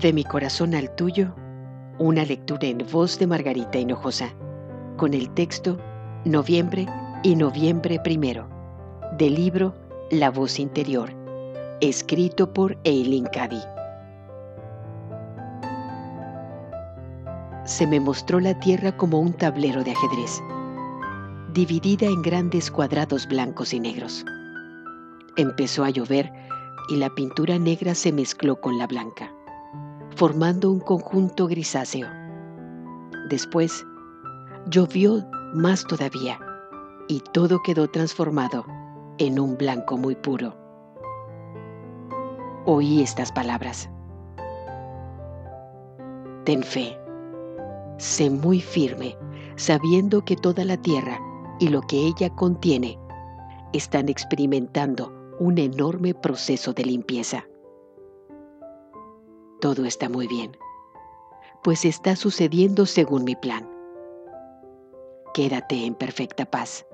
De mi corazón al tuyo, una lectura en voz de Margarita Hinojosa, con el texto Noviembre y Noviembre primero, del libro La voz interior, escrito por Eileen Cady. Se me mostró la tierra como un tablero de ajedrez, dividida en grandes cuadrados blancos y negros. Empezó a llover y la pintura negra se mezcló con la blanca formando un conjunto grisáceo. Después, llovió más todavía y todo quedó transformado en un blanco muy puro. Oí estas palabras. Ten fe, sé muy firme, sabiendo que toda la tierra y lo que ella contiene están experimentando un enorme proceso de limpieza todo está muy bien, pues está sucediendo según mi plan. Quédate en perfecta paz.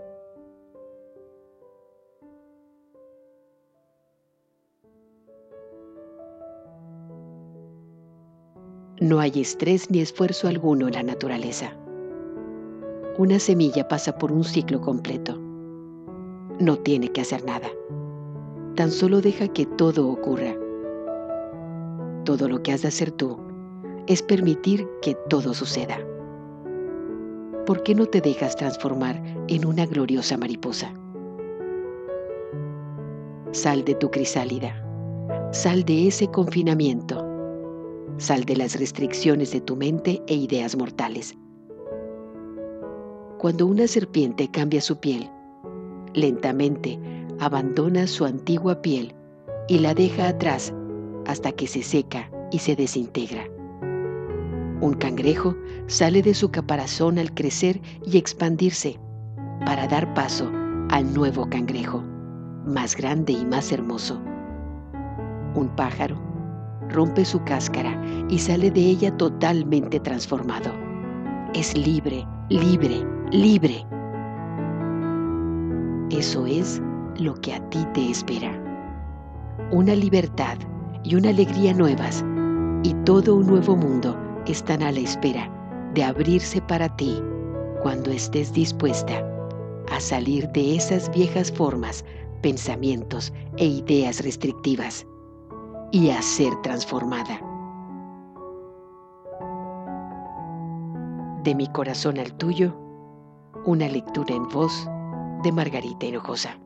No hay estrés ni esfuerzo alguno en la naturaleza. Una semilla pasa por un ciclo completo. No tiene que hacer nada. Tan solo deja que todo ocurra todo lo que has de hacer tú es permitir que todo suceda. ¿Por qué no te dejas transformar en una gloriosa mariposa? Sal de tu crisálida, sal de ese confinamiento, sal de las restricciones de tu mente e ideas mortales. Cuando una serpiente cambia su piel, lentamente abandona su antigua piel y la deja atrás hasta que se seca y se desintegra. Un cangrejo sale de su caparazón al crecer y expandirse para dar paso al nuevo cangrejo, más grande y más hermoso. Un pájaro rompe su cáscara y sale de ella totalmente transformado. Es libre, libre, libre. Eso es lo que a ti te espera. Una libertad y una alegría nuevas y todo un nuevo mundo están a la espera de abrirse para ti cuando estés dispuesta a salir de esas viejas formas, pensamientos e ideas restrictivas y a ser transformada. De mi corazón al tuyo, una lectura en voz de Margarita Hinojosa.